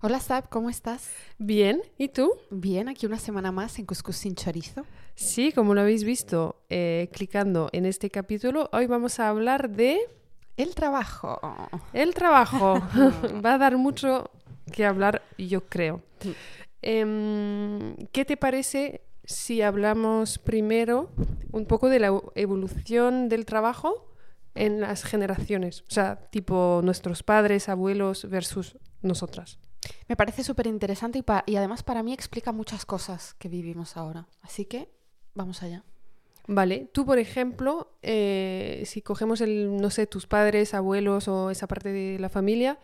Hola Sab, ¿cómo estás? Bien, ¿y tú? Bien, aquí una semana más en Cuscus sin chorizo. Sí, como lo habéis visto eh, clicando en este capítulo, hoy vamos a hablar de... El trabajo. El trabajo. Va a dar mucho que hablar, yo creo. Em, ¿Qué te parece si hablamos primero un poco de la evolución del trabajo en las generaciones? O sea, tipo nuestros padres, abuelos versus nosotras. Me parece súper interesante y, y además para mí explica muchas cosas que vivimos ahora. Así que vamos allá. Vale, tú por ejemplo, eh, si cogemos el, no sé, tus padres, abuelos o esa parte de la familia,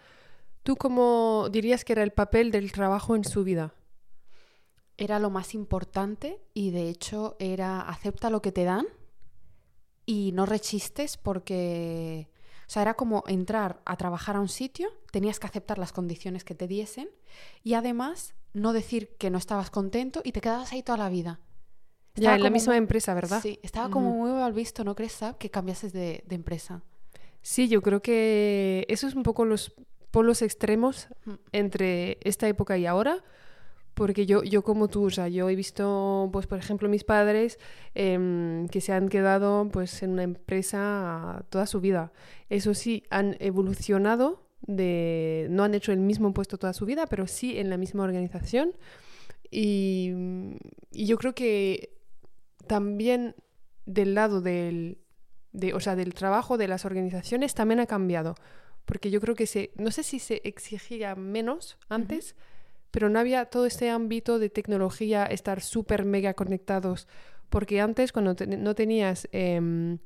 ¿tú cómo dirías que era el papel del trabajo en su vida? Era lo más importante y de hecho era acepta lo que te dan y no rechistes porque, sea, era como entrar a trabajar a un sitio, tenías que aceptar las condiciones que te diesen y además no decir que no estabas contento y te quedabas ahí toda la vida. Ya, en la misma empresa, ¿verdad? Sí, estaba como muy mal visto, ¿no crees, Sab, que cambiases de, de, empresa? Sí, yo creo que eso es un poco los polos extremos entre esta época y ahora, porque yo, yo como tú, o sea, yo he visto, pues por ejemplo, mis padres eh, que se han quedado pues en una empresa toda su vida. Eso sí, han evolucionado, de, no han hecho el mismo puesto toda su vida, pero sí en la misma organización. Y, y yo creo que también del lado del, de, o sea, del trabajo de las organizaciones también ha cambiado. Porque yo creo que se, no sé si se exigía menos antes, uh -huh. Pero no había todo este ámbito de tecnología, estar súper mega conectados. Porque antes, cuando te, no tenías eh,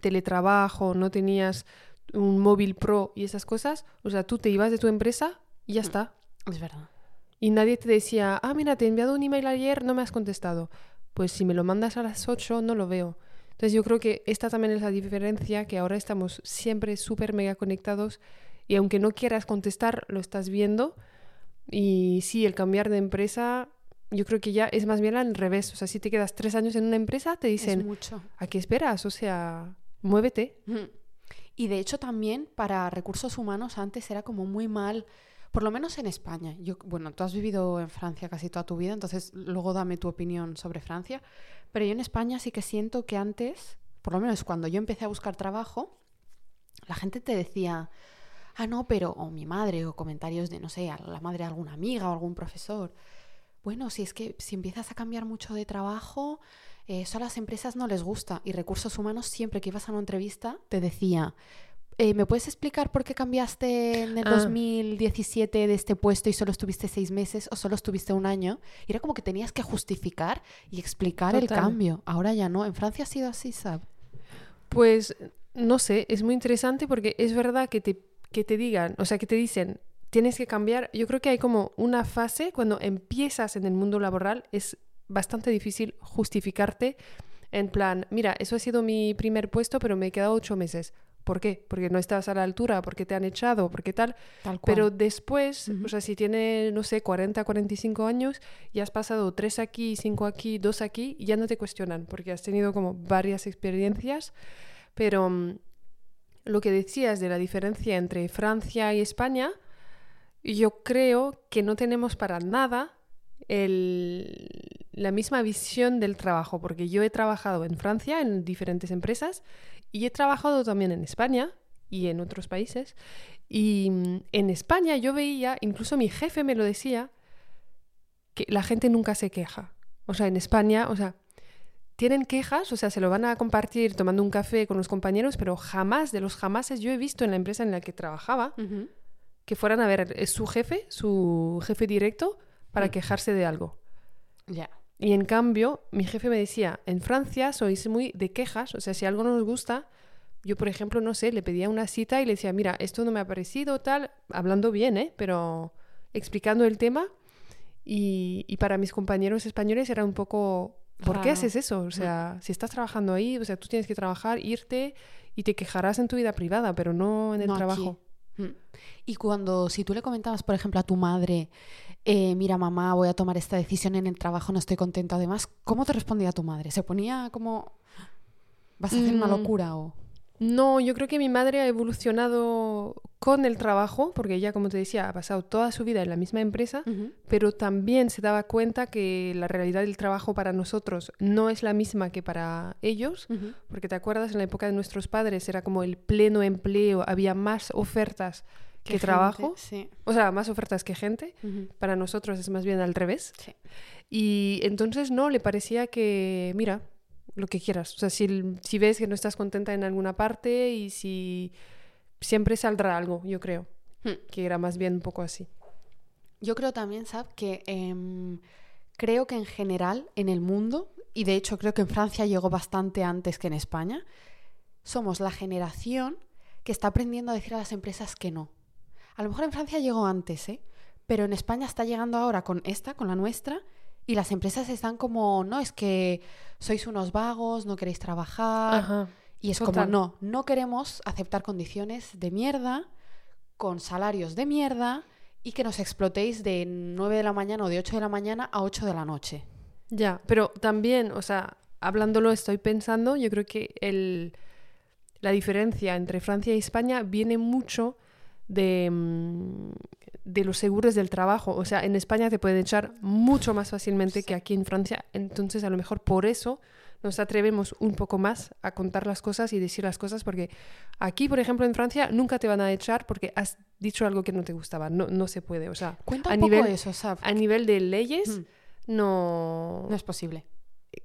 teletrabajo, no tenías un móvil pro y esas cosas, o sea, tú te ibas de tu empresa y ya está. Es verdad. Y nadie te decía, ah, mira, te he enviado un email ayer, no me has contestado pues si me lo mandas a las 8 no lo veo. Entonces yo creo que esta también es la diferencia, que ahora estamos siempre súper mega conectados y aunque no quieras contestar, lo estás viendo. Y sí, el cambiar de empresa, yo creo que ya es más bien al revés. O sea, si te quedas tres años en una empresa, te dicen, es mucho. ¿a qué esperas? O sea, muévete. Y de hecho también para recursos humanos antes era como muy mal por lo menos en España. Yo, bueno, tú has vivido en Francia casi toda tu vida, entonces luego dame tu opinión sobre Francia. Pero yo en España sí que siento que antes, por lo menos cuando yo empecé a buscar trabajo, la gente te decía, ah, no, pero, o mi madre, o comentarios de, no sé, a la madre de alguna amiga o algún profesor. Bueno, si es que si empiezas a cambiar mucho de trabajo, eh, eso a las empresas no les gusta. Y recursos humanos, siempre que ibas a una entrevista, te decía, eh, ¿Me puedes explicar por qué cambiaste en el ah. 2017 de este puesto y solo estuviste seis meses o solo estuviste un año? Y era como que tenías que justificar y explicar Total. el cambio. Ahora ya no. ¿En Francia ha sido así, Sab? Pues no sé, es muy interesante porque es verdad que te, que te digan, o sea, que te dicen, tienes que cambiar. Yo creo que hay como una fase cuando empiezas en el mundo laboral, es bastante difícil justificarte en plan, mira, eso ha sido mi primer puesto, pero me he quedado ocho meses ¿Por qué? Porque no estás a la altura, porque te han echado, porque tal. tal Pero después, uh -huh. o sea, si tienes, no sé, 40, 45 años y has pasado tres aquí, cinco aquí, dos aquí, ya no te cuestionan, porque has tenido como varias experiencias. Pero um, lo que decías de la diferencia entre Francia y España, yo creo que no tenemos para nada el, la misma visión del trabajo, porque yo he trabajado en Francia en diferentes empresas y he trabajado también en España y en otros países. Y mm, en España yo veía, incluso mi jefe me lo decía, que la gente nunca se queja. O sea, en España, o sea, tienen quejas, o sea, se lo van a compartir tomando un café con los compañeros, pero jamás, de los jamases, yo he visto en la empresa en la que trabajaba, uh -huh. que fueran a ver su jefe, su jefe directo, para uh -huh. quejarse de algo. Ya. Yeah. Y en cambio, mi jefe me decía, en Francia sois muy de quejas, o sea, si algo no nos gusta, yo, por ejemplo, no sé, le pedía una cita y le decía, mira, esto no me ha parecido tal, hablando bien, ¿eh? Pero explicando el tema. Y, y para mis compañeros españoles era un poco, ¿por qué haces eso? O sea, si estás trabajando ahí, o sea, tú tienes que trabajar, irte y te quejarás en tu vida privada, pero no en el no trabajo. Aquí. Y cuando, si tú le comentabas, por ejemplo, a tu madre, eh, mira mamá, voy a tomar esta decisión en el trabajo, no estoy contenta. Además, ¿cómo te respondía tu madre? ¿Se ponía como, vas a hacer mm. una locura o...? No, yo creo que mi madre ha evolucionado con el trabajo, porque ella, como te decía, ha pasado toda su vida en la misma empresa, pero también se daba cuenta que la realidad del trabajo para nosotros no es la misma que para ellos, porque te acuerdas, en la época de nuestros padres era como el pleno empleo, había más ofertas que, trabajo, o sea, más ofertas que gente, para nosotros es más bien al revés. Y entonces no, le parecía que, mira, lo que quieras, o sea, si, si ves que no estás contenta en alguna parte y si siempre saldrá algo, yo creo. Hmm. Que era más bien un poco así. Yo creo también, Sab, que em, creo que en general en el mundo, y de hecho creo que en Francia llegó bastante antes que en España, somos la generación que está aprendiendo a decir a las empresas que no. A lo mejor en Francia llegó antes, ¿eh? Pero en España está llegando ahora con esta, con la nuestra, y las empresas están como, no, es que sois unos vagos, no queréis trabajar. Ajá. Y es como, no, no queremos aceptar condiciones de mierda, con salarios de mierda y que nos explotéis de 9 de la mañana o de 8 de la mañana a 8 de la noche. Ya, pero también, o sea, hablándolo estoy pensando, yo creo que el, la diferencia entre Francia y España viene mucho de, mm, de los seguros del trabajo. O sea, en España te pueden echar mucho más fácilmente que aquí en Francia. Entonces, a lo mejor por eso nos atrevemos un poco más a contar las cosas y decir las cosas, porque aquí, por ejemplo, en Francia, nunca te van a echar porque has dicho algo que no te gustaba. No, no se puede. O sea, Cuenta a nivel, eso, A nivel de leyes, mm. no... No es posible.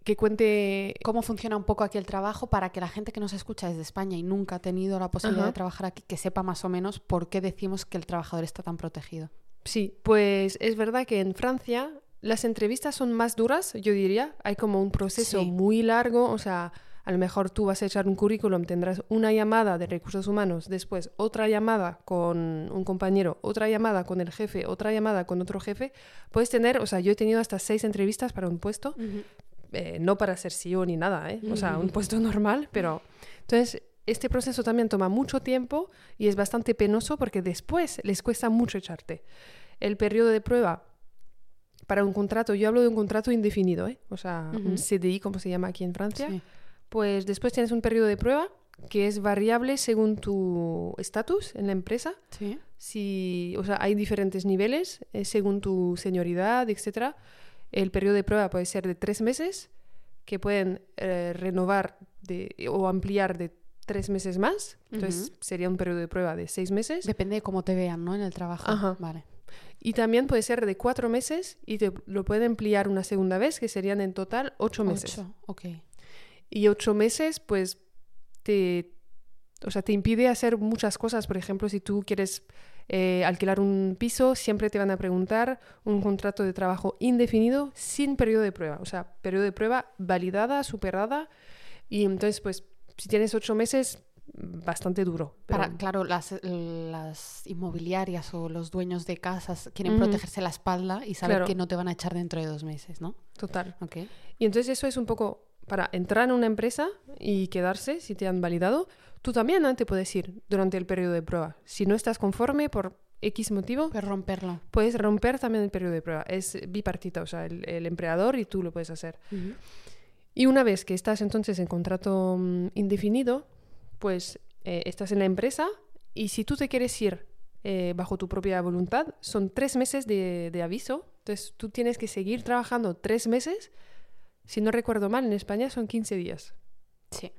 Que cuente... Cómo funciona un poco aquí el trabajo para que la gente que nos escucha desde España y nunca ha tenido la posibilidad de trabajar aquí, que sepa más o menos por qué decimos que el trabajador está tan protegido. Sí, pues es verdad que en Francia las entrevistas son más duras, yo diría. Hay como un proceso muy largo, o sea, a lo mejor tú vas a echar un currículum, tendrás una llamada de recursos humanos, después otra llamada con un compañero, otra llamada con el jefe, otra llamada con otro jefe. Puedes tener, o sea, yo he tenido hasta seis entrevistas para un puesto, eh, no para ser CEO ni nada, ¿eh? o sea, un puesto normal, pero entonces este proceso también toma mucho tiempo y es bastante penoso porque después les cuesta mucho echarte. El periodo de prueba para un contrato, yo hablo de un contrato indefinido, ¿eh? o sea, un CDI, como se llama aquí en Francia, pues después tienes un periodo de prueba que es variable según tu estatus en la empresa. Sí. Si, o sea, hay diferentes niveles eh, según tu senioridad, etc. El periodo de prueba puede ser de tres meses, que pueden eh, renovar de, o ampliar de tres meses más. Entonces sería un periodo de prueba de seis meses. Depende de cómo te vean, ¿no? En el trabajo. Ajá. Vale. Y también puede ser de cuatro meses y te lo pueden ampliar una segunda vez, que serían en total ocho meses. Ocho, ok. Y ocho meses, pues, te, o sea, te impide hacer muchas cosas. Por ejemplo, si tú quieres eh, alquilar un piso, siempre te van a preguntar un contrato de trabajo indefinido sin periodo de prueba. O sea, periodo de prueba validada, superada. Y entonces, pues, si tienes ocho meses, bastante duro. Para, claro, las, las, inmobiliarias o los dueños de casas quieren protegerse la espalda y saber que no te van a echar dentro de dos meses, ¿no? Total. Okay. Y entonces eso es un poco para entrar en una empresa y quedarse, si te han validado, tú también ¿no? te puedes ir durante el periodo de prueba. Si no estás conforme por X motivo, puedes romperlo. Puedes romper también el periodo de prueba. Es bipartita, o sea, el, empleador y tú lo puedes hacer. Y una vez que estás entonces en contrato mm, indefinido, pues eh, estás en la empresa y si tú te quieres ir eh, bajo tu propia voluntad, son tres meses de, aviso. Entonces tú tienes que seguir trabajando tres meses. Si no recuerdo mal, en España son 15 días. Sí.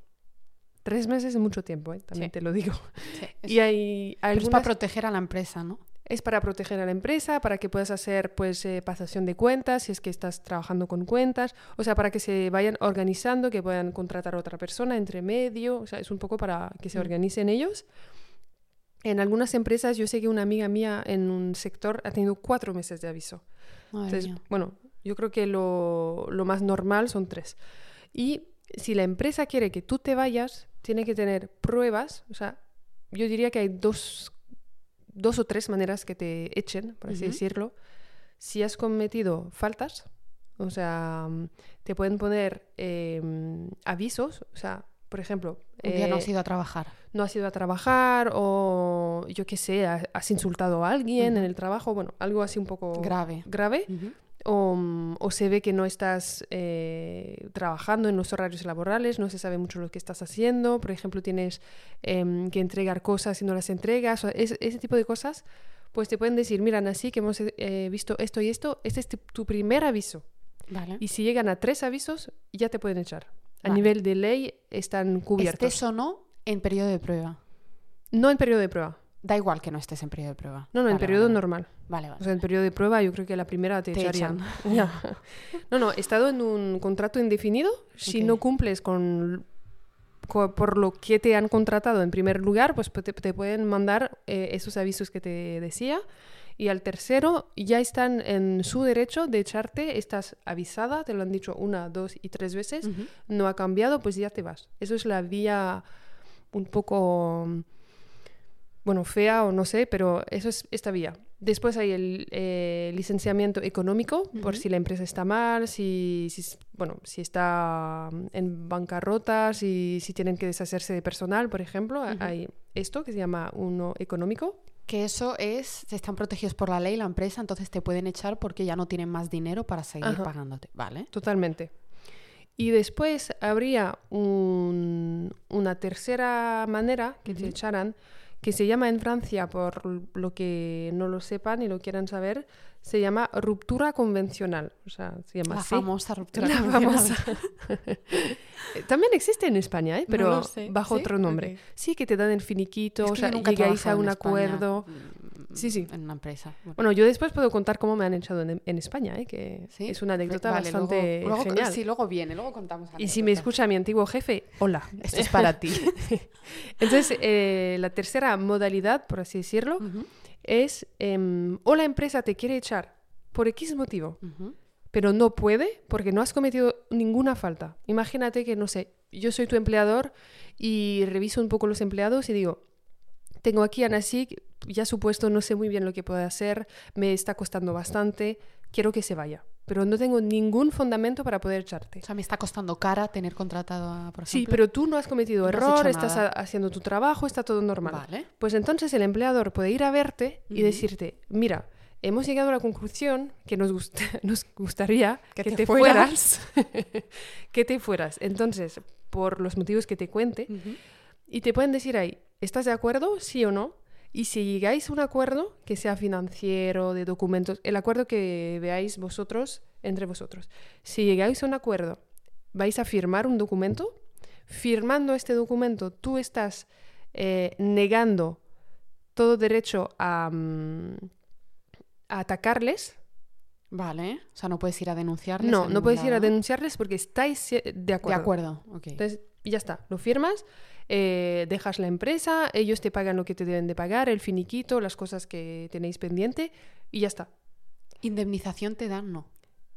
Tres meses es mucho tiempo, ¿eh? también te lo digo. y hay, algunas... para proteger a la empresa, ¿no? Es para proteger a la empresa, para que puedas hacer pues eh, pasación de cuentas si es que estás trabajando con cuentas, o sea, para que se vayan organizando, que puedan contratar a otra persona entre medio, o sea, es un poco para que se mm. organicen ellos. En algunas empresas, yo sé que una amiga mía en un sector ha tenido cuatro meses de aviso. Entonces, bueno, yo creo que lo, lo más normal son tres. Y si la empresa quiere que tú te vayas, tiene que tener pruebas, o sea, yo diría que hay dos dos o tres maneras que te echen, por así decirlo. Si has cometido faltas, o sea, te pueden poner em, avisos, o sea, por ejemplo... Un día no has eh, ido a trabajar. No has ido a trabajar o yo qué sé, has insultado a alguien en el trabajo, bueno, algo así un poco grave. grave. O se ve que no estás eh, trabajando en los horarios laborales, no se sabe mucho lo que estás haciendo, por ejemplo, tienes em, que entregar cosas y no las entregas, o es- ese tipo de cosas, pues te pueden decir, mira, así que hemos eh, visto esto y esto, este es tu- tu primer aviso. Vale. Y si llegan a tres avisos, ya te pueden echar. A Vale. nivel de ley están cubiertos. Estés o no en periodo de prueba. No en periodo de prueba. Da igual que no estés en periodo de prueba. No, no, en periodo vale, normal. Vale, vale. O sea, en periodo de prueba yo creo que la primera te, Te echarían. No, no, he estado en un contrato indefinido. Si no cumples con, co- por lo que te han contratado en primer lugar, pues te, te pueden mandar eh, esos avisos que te decía. Y al tercero ya están en su derecho de echarte, estás avisada, te lo han dicho una, dos y tres veces, no ha cambiado, pues ya te vas. Eso es la vía un poco, bueno, fea o no sé, pero eso es esta vía. Después hay el eh, licenciamiento económico, por si la empresa está mal, si, bueno, si está mm, en bancarrota, si, si tienen que deshacerse de personal, por ejemplo. Hay esto que se llama uno económico. Que eso es, están protegidos por la ley, la empresa, entonces te pueden echar porque ya no tienen más dinero para seguir Ajá. pagándote. Vale. Totalmente. Y después habría un- una tercera manera que te echaran, que se llama en Francia, por lo que no lo sepan y lo quieran saber, se llama ruptura convencional. O sea, se llama La así. famosa ruptura La convencional. famosa. También existe en España, ¿eh? Pero sé. bajo ¿Sí? otro nombre. Sí, que te dan el finiquito, Es o sea, llegáis a un España, acuerdo. mm, Sí, sí. En una empresa. Bueno. Bueno, yo después puedo contar cómo me han echado en, en España, ¿eh? que ¿Sí? es una anécdota Vale, bastante luego, luego- genial. Sí, luego viene, luego contamos. Y si me escucha mi antiguo jefe, hola. Esto es para ti. Entonces, eh, la tercera modalidad, por así decirlo, es em, o la empresa te quiere echar por X motivo, pero no puede porque no has cometido ninguna falta. Imagínate que, no sé, yo soy tu empleador y reviso un poco los empleados y digo, tengo aquí a Nasik, ya supuesto, no sé muy bien lo que puede hacer, me está costando bastante, quiero que se vaya, pero no tengo ningún fundamento para poder echarte. O sea, me está costando cara tener contratado a, por Sí, pero tú no has cometido No has error, hecho estás haciendo tu trabajo, está todo normal. Vale. Pues entonces el empleador puede ir a verte y decirte, mira, hemos llegado a la conclusión que nos, gust- nos gustaría Que que, te te, fueras". fueras, que te fueras. Entonces, por los motivos que te cuente, y te pueden decir ahí, ¿estás de acuerdo? Sí o no. Y si llegáis a un acuerdo, que sea financiero, de documentos, el acuerdo que veáis vosotros, entre vosotros, si llegáis a un acuerdo, vais a firmar un documento, firmando este documento tú estás eh, negando todo derecho a, mm, a atacarles. Vale. O sea, no puedes ir a denunciarles. No, no puedes ir a denunciarles porque estáis eh, de De acuerdo. acuerdo. ok. Entonces, ya está, lo firmas, eh, dejas la empresa, ellos te pagan lo que te deben de pagar, el finiquito, las cosas que tenéis pendiente y ya está. Indemnización te dan, no.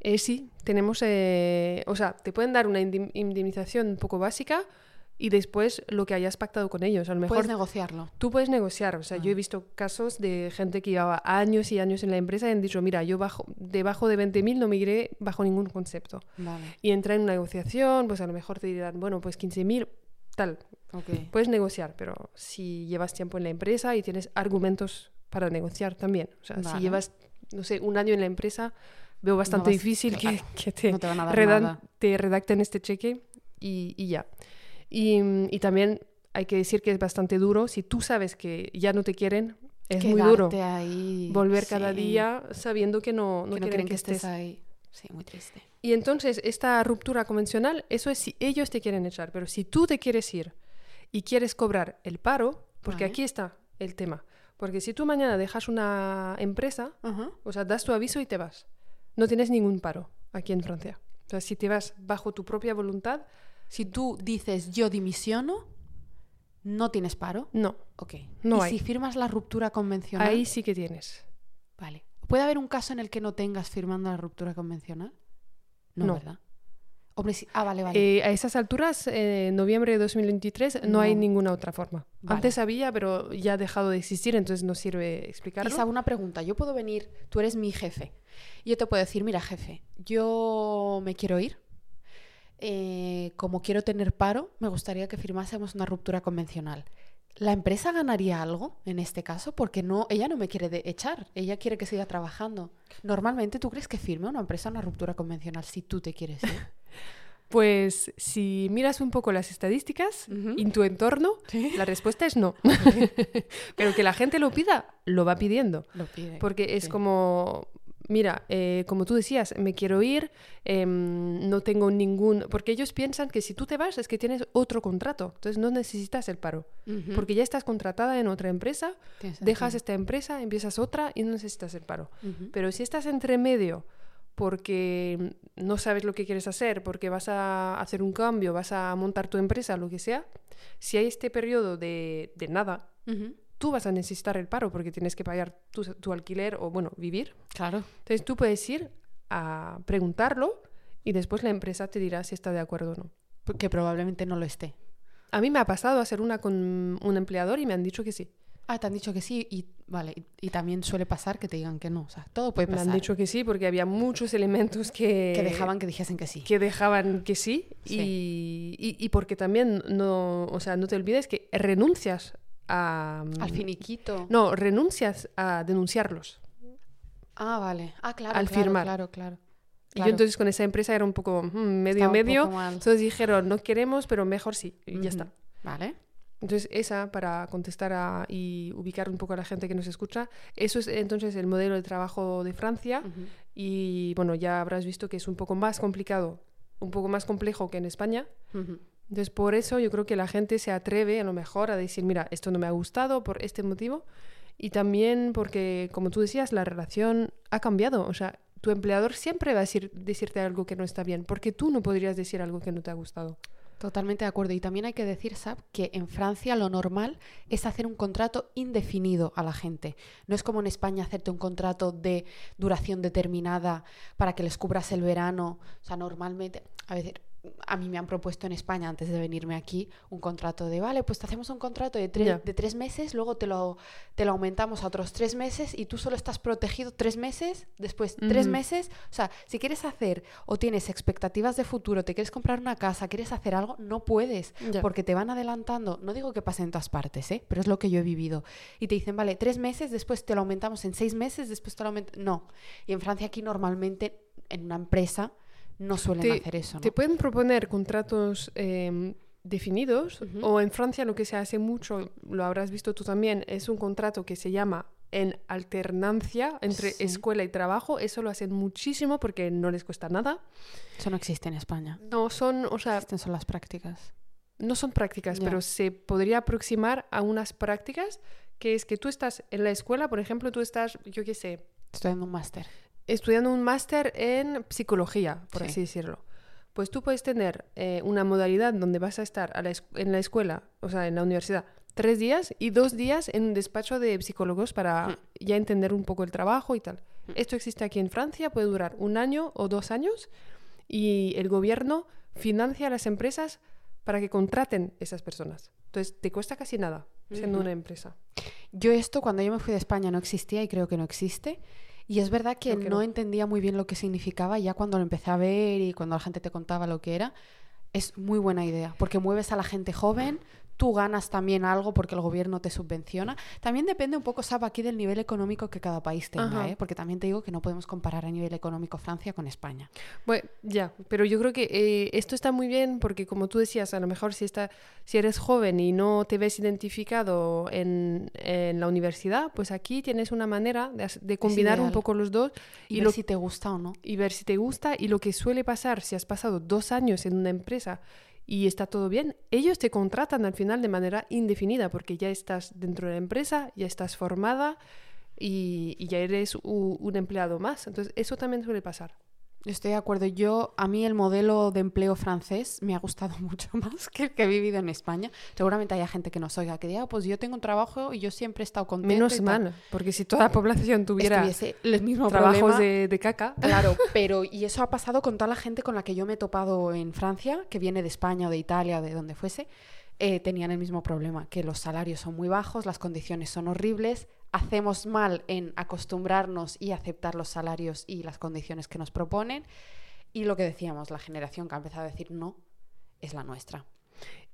Eh, sí, tenemos, eh, o sea, te pueden dar una indemnización un poco básica y después lo que hayas pactado con ellos. A lo mejor Puedes negociarlo. tú puedes negociar. O sea, yo he Ah. visto casos de gente que llevaba años y años en la empresa y han dicho, mira, yo bajo, debajo de 20.000 no migré bajo ningún concepto. Vale. Y entra en una negociación, pues a lo mejor te dirán, bueno, pues 15.000, tal. Ok. Puedes negociar, pero si llevas tiempo en la empresa y tienes argumentos para negociar también. O sea, Vale. si llevas, no sé, un año en la empresa, veo bastante vas- difícil que, claro, que te, no te redan- te redacten este cheque y, y ya. Y, y también hay que decir que es bastante duro. Si tú sabes que ya no te quieren, es muy duro Quedarte ahí. volver cada sí, día sabiendo que no, no que no quieren que estés estés. ahí. Sí, muy triste. Y entonces, esta ruptura convencional, eso es si ellos te quieren echar, pero si tú te quieres ir y quieres cobrar el paro, porque Vale. aquí está el tema, porque si tú mañana dejas una empresa, o sea, das tu aviso y te vas, no tienes ningún paro aquí en Francia. O sea, si te vas bajo tu propia voluntad, Si tú dices yo dimisiono, no tienes paro. no, Ok. No y hay. si firmas la ruptura convencional. ahí sí que tienes. Vale. ¿Puede haber un caso en el que no tengas firmando la ruptura convencional? No, No. ¿verdad? Hombre, sí. Ah, vale, vale. Eh, a esas alturas, eh, en noviembre de 2023, no, hay No. ninguna otra forma. Vale. Antes había, pero ya ha dejado de existir, entonces no sirve explicarlo. Isa, una pregunta. Yo puedo venir, tú eres mi jefe. Yo te puedo decir, mira, jefe, yo me quiero ir. Eh, como quiero tener paro, me gustaría que firmásemos una ruptura convencional. ¿La empresa ganaría algo en este caso? Porque no, ella no me quiere de echar, ella quiere que siga trabajando. Normalmente, ¿tú crees que firme una empresa una ruptura convencional si tú te quieres ir? Pues si miras un poco las estadísticas en tu entorno, la respuesta es no. Pero que la gente lo pida, lo va pidiendo. Lo pide. Porque es como, mira, eh, como tú decías, me quiero ir, em, no tengo ningún... Porque ellos piensan que si tú te vas es que tienes otro contrato, entonces no necesitas el paro. Porque ya estás contratada en otra empresa, dejas esta empresa, empiezas otra y no necesitas el paro. Pero si estás entre medio porque no sabes lo que quieres hacer, porque vas a hacer un cambio, vas a montar tu empresa, lo que sea, si hay este periodo de, de nada. Tú vas a necesitar el paro porque tienes que pagar tu, tu alquiler o, bueno, vivir. Claro. Entonces tú puedes ir a preguntarlo y después la empresa te dirá si está de acuerdo o no. Que probablemente no lo esté. A mí me ha pasado hacer una con un empleador y me han dicho que sí. Ah, te han dicho que sí y vale. Y, y también suele pasar que te digan que no. O sea, todo puede Me pasar. han dicho que sí porque había muchos elementos que, que dejaban que dijesen que sí. que dejaban que sí, Sí. Y, y- y porque también no, o sea, no te olvides que renuncias a... Al finiquito. No, renuncias a denunciarlos. Ah, vale. Ah, claro. Al claro, firmar. Claro, claro. Y yo entonces con esa empresa era un poco mm, medio Estaba medio. poco. Entonces dijeron, no queremos, pero mejor sí. Y ya está. Vale. Entonces esa, para contestar a- y ubicar un poco a la gente que nos escucha, eso es entonces el modelo de trabajo de Francia. Y bueno, ya habrás visto que es un poco más complicado, un poco más complejo que en España. Entonces, por eso yo creo que la gente se atreve a lo mejor a decir, mira, esto no me ha gustado por este motivo. Y también porque, como tú decías, la relación ha cambiado. O sea, tu empleador siempre va a decir, decirte algo que no está bien, porque tú no podrías decir algo que no te ha gustado. Totalmente de acuerdo. Y también hay que decir, Sab, que en Francia lo normal es hacer un contrato indefinido a la gente. No es como en España hacerte un contrato de duración determinada para que les cubras el verano. O sea, normalmente, a veces, a mí me han propuesto en España, antes de venirme aquí, un contrato de, vale, pues te hacemos un contrato de, tres meses, luego te lo, te lo aumentamos a otros tres meses y tú solo estás protegido tres meses, después tres meses. O sea, si quieres hacer o tienes expectativas de futuro, te quieres comprar una casa, quieres hacer algo, no puedes, porque te van adelantando. No digo que pase en todas partes, ¿eh? pero es lo que yo he vivido. Y te dicen, vale, tres meses, después te lo aumentamos en seis meses, después te lo aumentamos. No. Y en Francia aquí normalmente, en una empresa, no suelen Te- hacer eso. ¿no? Te pueden proponer contratos eh, definidos o en Francia lo que se hace mucho, lo habrás visto tú también, es un contrato que se llama en alternancia entre Sí. escuela y trabajo. Eso lo hacen muchísimo porque no les cuesta nada. Eso no existe en España. No son, o sea, Existen son las prácticas. no son prácticas, pero se podría aproximar a unas prácticas que es que tú estás en la escuela, por ejemplo, tú estás, yo qué sé, Estoy en un máster. Estudiando un máster en psicología, por Sí. así decirlo. Pues tú puedes tener eh, una modalidad donde vas a estar a la es- en la escuela, o sea, en la universidad, tres días y dos días en un despacho de psicólogos para ya entender un poco el trabajo y tal. Esto existe aquí en Francia, puede durar un año o dos años y el gobierno financia a las empresas para que contraten esas personas. Entonces, te cuesta casi nada siendo una empresa. Yo esto cuando yo me fui de España no existía y creo que no existe. Y es verdad que, no, no. entendía muy bien lo que significaba ya cuando lo empecé a ver y cuando la gente te contaba lo que era, es muy buena idea porque mueves a la gente joven, tú ganas también algo porque el gobierno te subvenciona. También depende un poco, Sab, aquí del nivel económico que cada país tenga. ¿eh? porque también te digo que no podemos comparar a nivel económico Francia con España. Bueno, ya, pero yo creo que eh, esto está muy bien porque como tú decías, a lo mejor si, está, si eres joven y no te ves identificado en, en la universidad, pues aquí tienes una manera de, de combinar un poco los dos Y, y, ver lo, si te gusta o no. y ver si te gusta. Y lo que suele pasar si has pasado dos años en una empresa y está todo bien, ellos te contratan al final de manera indefinida porque ya estás dentro de la empresa, ya estás formada y, ya eres u- un empleado más. Entonces, eso también suele pasar. Estoy de acuerdo. Yo, a mí el modelo de empleo francés me ha gustado mucho más que el que he vivido en España. Seguramente haya gente que nos oiga que diga, "Ah, pues yo tengo un trabajo y yo siempre he estado contenta. Menos y tal". mal, porque si toda la población tuviera Estuviese el mismo trabajos de caca, Claro, pero y eso ha pasado con toda la gente con la que yo me he topado en Francia, que viene de España o de Italia o de donde fuese, eh, tenían el mismo problema, que los salarios son muy bajos, las condiciones son horribles, hacemos mal en acostumbrarnos y aceptar los salarios y las condiciones que nos proponen, y lo que decíamos, la generación que ha empezado a decir no es la nuestra.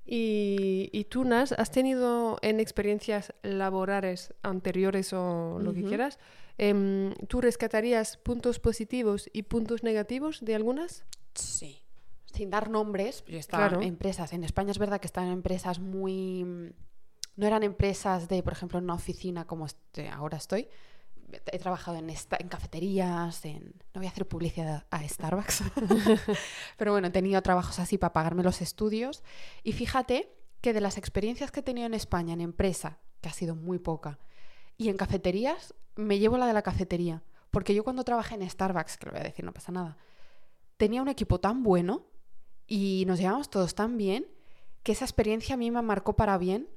Y, y tú, Nas, ¿has tenido en experiencias laborales anteriores o lo que quieras? em, ¿Tú rescatarías puntos positivos y puntos negativos de algunas? Sí. Sin dar nombres, yo estaba Claro. en empresas. En España es verdad que están empresas muy. No eran empresas de, por ejemplo, una oficina como este- ahora estoy. He trabajado en, esta- en cafeterías, en. No voy a hacer publicidad a Starbucks. Pero bueno, he tenido trabajos así para pagarme los estudios. Y fíjate que de las experiencias que he tenido en España en empresa, que ha sido muy poca, y en cafeterías, me llevo la de la cafetería. Porque yo cuando trabajé en Starbucks, que lo voy a decir, no pasa nada, tenía un equipo tan bueno y nos llevamos todos tan bien que esa experiencia a mí me marcó para bien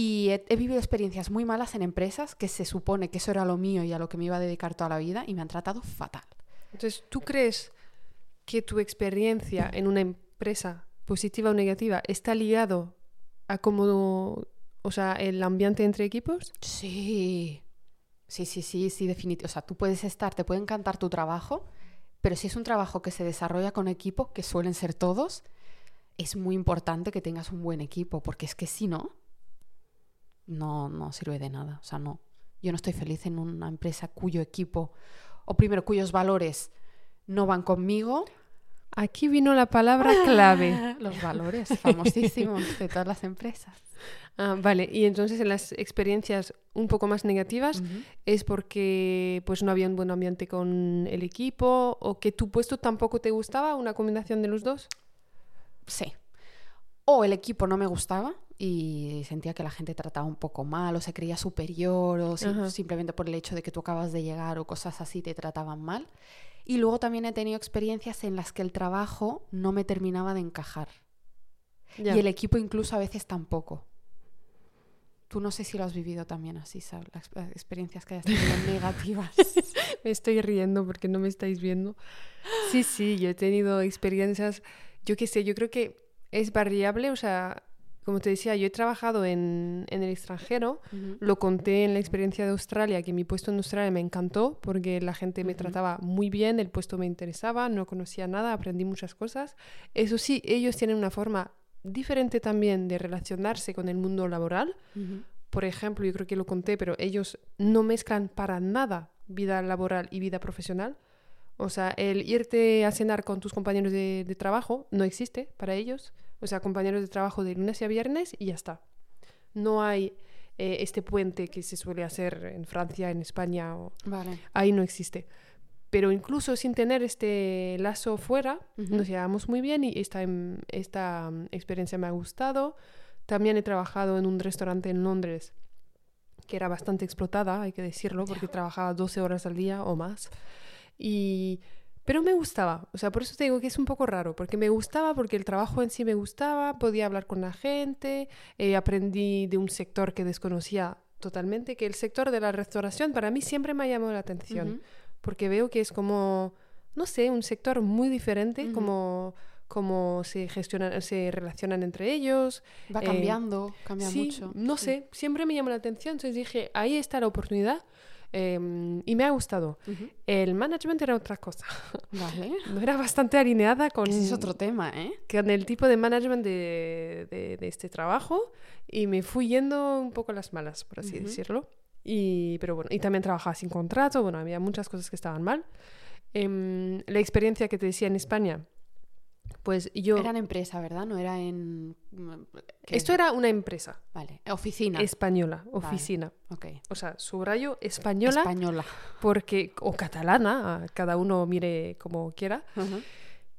y he, he vivido experiencias muy malas en empresas que se supone que eso era lo mío y a lo que me iba a dedicar toda la vida y me han tratado fatal. Entonces, ¿tú crees que tu experiencia en una empresa, positiva o negativa, está ligado a cómo, o sea, el ambiente entre equipos? Sí, sí, sí, sí, sí, definitivo. O sea, tú puedes estar, te puede encantar tu trabajo, pero si es un trabajo que se desarrolla con equipo, que suelen ser todos, es muy importante que tengas un buen equipo, porque es que si no, no, no sirve de nada. O sea, no. Yo no estoy feliz en una empresa cuyo equipo, o primero, cuyos valores no van conmigo. Aquí vino la palabra clave. Los valores famosísimos de todas las empresas. Ah, vale, y entonces en las experiencias un poco más negativas es porque pues no había un buen ambiente con el equipo o que tu puesto tampoco te gustaba, una combinación de los dos. Sí. O el equipo no me gustaba y sentía que la gente trataba un poco mal o se creía superior o si- simplemente por el hecho de que tú acabas de llegar o cosas así te trataban mal. Y luego también he tenido experiencias en las que el trabajo no me terminaba de encajar. Ya. Y el equipo incluso a veces tampoco. Tú no sé si lo has vivido también así, ¿sabes? Las eh, experiencias que hayas tenido negativas. Me estoy riendo porque no me estáis viendo. Sí, sí, yo he tenido experiencias, yo qué sé, yo creo que es variable, o sea, como te decía, yo he trabajado en, en el extranjero, lo conté en la experiencia de Australia, que mi puesto en Australia me encantó porque la gente me trataba muy bien, el puesto me interesaba, no conocía nada, aprendí muchas cosas. Eso sí, ellos tienen una forma diferente también de relacionarse con el mundo laboral. Por ejemplo, yo creo que lo conté, pero ellos no mezclan para nada vida laboral y vida profesional. O sea, el irte a cenar con tus compañeros de, de trabajo no existe para ellos. O sea, compañeros de trabajo de lunes a viernes y ya está. No hay eh, este puente que se suele hacer en Francia, en España, o... Vale. ahí no existe. Pero incluso sin tener este lazo fuera, nos llevamos muy bien y esta, em, esta mm, experiencia me ha gustado. También he trabajado en un restaurante en Londres que era bastante explotada, hay que decirlo, porque trabajaba 12 horas al día o más. Y... Pero me gustaba, o sea, por eso te digo que es un poco raro, porque me gustaba, porque el trabajo en sí me gustaba, podía hablar con la gente, eh, aprendí de un sector que desconocía totalmente, que el sector de la restauración para mí siempre me ha llamado la atención porque veo que es como, no sé, un sector muy diferente, Ujú. como, como se gestionan, se relacionan entre ellos. Va Eh, cambiando, cambia sí, mucho. no Sí. sé, siempre me llamó la atención, entonces dije, ahí está la oportunidad eh, y me ha gustado. Ujú. El management era otra cosa, Vale. no era bastante alineada con, Ese es otro tema, ¿eh? con el tipo de management de, de- de este trabajo y me fui yendo un poco a las malas, por así Ujú. decirlo. Y, pero bueno, y también trabajaba sin contrato, bueno, había muchas cosas que estaban mal. Em, la experiencia que te decía en España, pues yo... Era en empresa, ¿verdad? No era en... ¿qué? Esto era una empresa Vale, oficina. española, oficina. Ok. O sea, subrayo española Española. porque, o catalana, cada uno mire como quiera.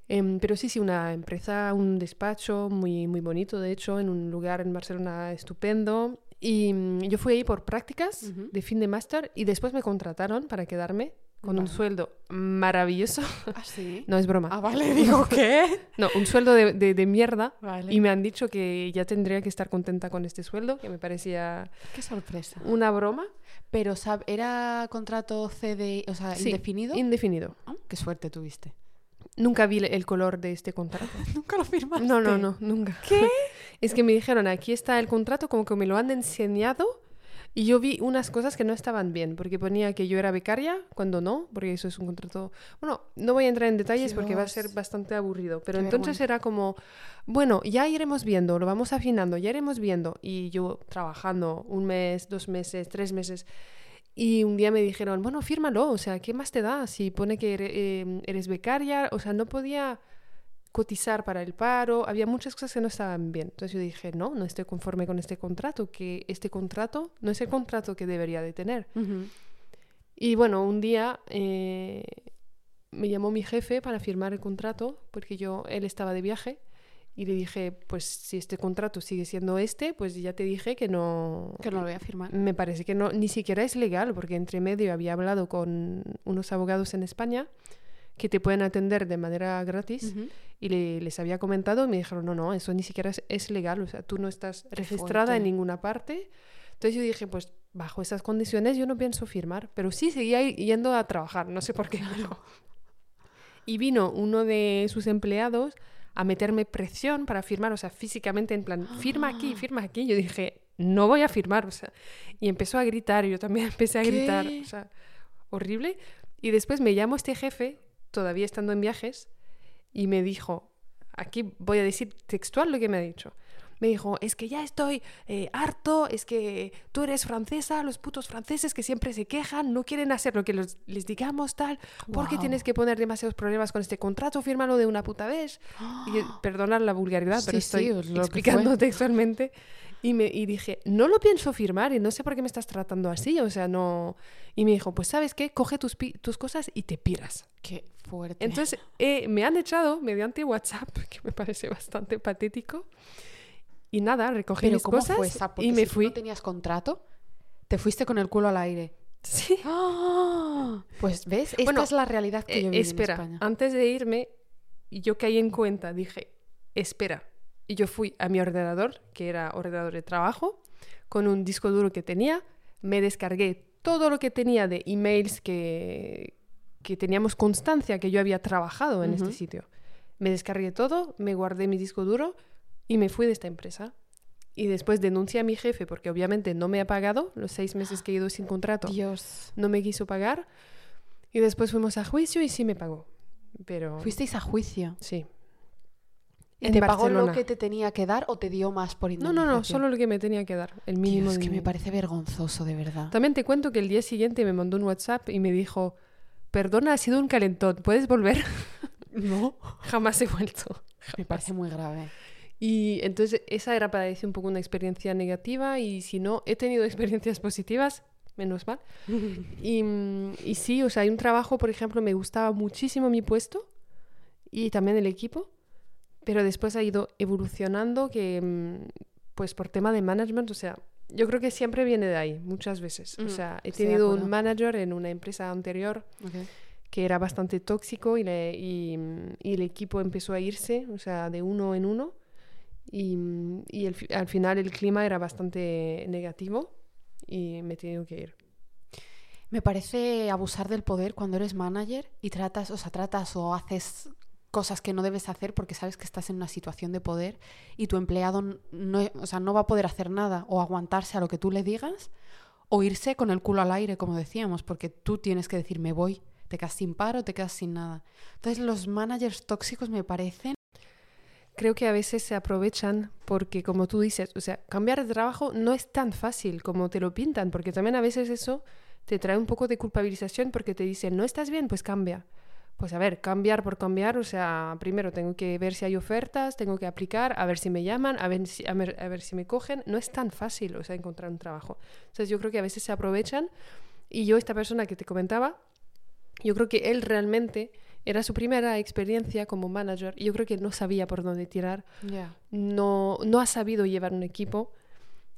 Em, pero sí, sí, una empresa, un despacho muy, muy bonito, de hecho, en un lugar en Barcelona estupendo. Y mm, yo fui ahí por prácticas de fin de máster y después me contrataron para quedarme con un Vale. sueldo maravilloso. Ah, sí. No es broma. Ah, vale, digo, ¿qué? No, un sueldo de, de- de mierda. Vale. Y me han dicho que ya tendría que estar contenta con este sueldo, que me parecía Qué sorpresa. una broma. Pero, sab- ¿era contrato CD, o sea, Sí, indefinido? Indefinido. Ah, Qué suerte tuviste. Nunca vi el color de este contrato. Nunca lo firmaste. No, no, no, nunca. ¿Qué? Es que me dijeron, aquí está el contrato, como que me lo han enseñado Y yo vi unas cosas que no estaban bien, porque ponía que yo era becaria, cuando no, porque eso es un contrato... Bueno, no voy a entrar en detalles porque va a ser bastante aburrido, pero Qué entonces vergüenza. era como, bueno, ya iremos viendo, lo vamos afinando, ya iremos viendo. Y yo trabajando un mes, dos meses, tres meses. Y un día me dijeron, bueno, fírmalo, o sea, ¿qué más te da? Si pone que ere- eh, eres becaria, o sea, no podía cotizar para el paro, había muchas cosas que no estaban bien. Entonces yo dije, no, no estoy conforme con este contrato, que este contrato no es el contrato que debería de tener. Y bueno, un día eh, me llamó mi jefe para firmar el contrato, porque yo, él estaba de viaje, y le dije, pues si este contrato sigue siendo este, pues ya te dije que no... Que no lo voy a firmar. Me parece que no, ni siquiera es legal, porque entre medio había hablado con unos abogados en España que te pueden atender de manera gratis Ujú. y le- les había comentado y me dijeron, no, no, eso ni siquiera es, es legal, o sea, tú no estás registrada en ninguna parte. Entonces yo dije, pues bajo esas condiciones yo no pienso firmar, pero sí seguía yendo a trabajar, no sé por qué. pero- Y vino uno de sus empleados a meterme presión para firmar, o sea, físicamente en plan, firma aquí, firma aquí. Yo dije, no voy a firmar, o sea, y empezó a gritar, yo también empecé a gritar, ¿Qué? o sea, horrible. Y después me llamó este jefe, todavía estando en viajes, y me dijo, aquí voy a decir textual lo que me ha dicho. Me dijo, es que ya estoy eh, harto, es que tú eres francesa, los putos franceses que siempre se quejan, no quieren hacer lo que los- les digamos, tal, porque tienes que poner demasiados problemas con este contrato, fírmalo de una puta vez. Y perdonad la vulgaridad, pero Sí, sí, estoy lo que explicando textualmente. Y, me, y dije, no lo pienso firmar y no sé por qué me estás tratando así, o sea, no... Y me dijo, pues sabes qué, coge tus, tus cosas y te piras. Qué fuerte. Entonces eh, me han echado mediante WhatsApp, que me parece bastante patético. Y nada, recogí Pero mis ¿cómo cosas fue esa? Porque y me si tú fui. no tenías contrato, te fuiste con el culo al aire. Sí. Pues ves, esta Bueno, es la realidad que Eh, yo espera, en España. antes de irme, yo caí en cuenta, dije, espera. Y yo fui a mi ordenador, que era ordenador de trabajo, con un disco duro que tenía, me descargué todo lo que tenía de emails que, que teníamos constancia que yo había trabajado en este sitio. Me descargué todo, me guardé mi disco duro y me fui de esta empresa. Y después denuncié a mi jefe porque obviamente no me ha pagado los seis meses que he ido sin contrato Dios. no me quiso pagar. Y después fuimos a juicio y sí me pagó. Pero Fuisteis a juicio. sí. ¿Y En te pagó lo Barcelona. que te tenía que dar o te dio más por No, indemnización? no, no, solo lo que me tenía que dar, el mínimo. Dios, de que me parece vergonzoso, de verdad. También te cuento que el día siguiente me mandó un WhatsApp y me dijo, perdona, ha sido un calentón, ¿puedes volver? No. Jamás he vuelto. Me parece muy grave. Y entonces esa era para decir un poco una experiencia negativa y si no, he tenido experiencias positivas, menos mal. Y, mm, y sí, o sea, hay un trabajo, por ejemplo, me gustaba muchísimo mi puesto y también el equipo, pero después ha ido evolucionando que, mm, pues por tema de management, o sea, yo creo que siempre viene de ahí, muchas veces. O Mm, sea, he tenido un manager en una empresa anterior que era bastante tóxico y, le- y, mm, y el equipo empezó a irse, o sea, de uno en uno. Y, y el al final el clima era bastante negativo y me he tenido que ir. Me parece abusar del poder cuando eres manager y tratas, o sea, tratas o haces cosas que no debes hacer porque sabes que estás en una situación de poder y tu empleado no, o sea, no va a poder hacer nada o aguantarse a lo que tú le digas o irse con el culo al aire, como decíamos, porque tú tienes que decir me voy, te quedas sin paro, te quedas sin nada. Entonces los managers tóxicos me parecen Creo que a veces se aprovechan porque, como tú dices, o sea, cambiar de trabajo no es tan fácil como te lo pintan, porque también a veces eso te trae un poco de culpabilización porque te dicen, no estás bien, pues cambia. Pues a ver, cambiar por cambiar, o sea, primero tengo que ver si hay ofertas, tengo que aplicar, a ver si me llaman, a ver si, a ver, a ver si me cogen. No es tan fácil, o sea, encontrar un trabajo. Entonces yo creo que a veces se aprovechan y yo, esta persona que te comentaba, yo creo que él realmente era su primera experiencia como manager y yo creo que no sabía por dónde tirar, no, no ha sabido llevar un equipo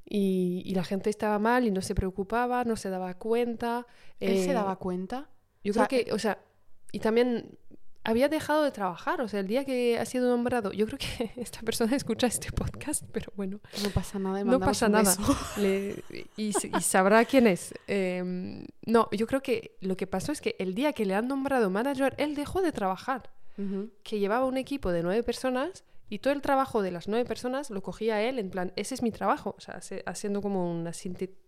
y, y la gente estaba mal y no se preocupaba, no se daba cuenta. ¿Él se eh, daba cuenta? Yo o sea, creo que, o sea, y también había dejado de trabajar, o sea, el día que ha sido nombrado, yo creo que esta persona escucha este podcast, pero bueno, No pasa nada. no pasa nada. Le- y, sabrá quién es. Em, no, yo creo que lo que pasó es que el día que le han nombrado manager, él dejó de trabajar, que llevaba un equipo de nueve personas Y todo el trabajo de las nueve personas lo cogía él en plan, ese es mi trabajo, o sea, haciendo como una,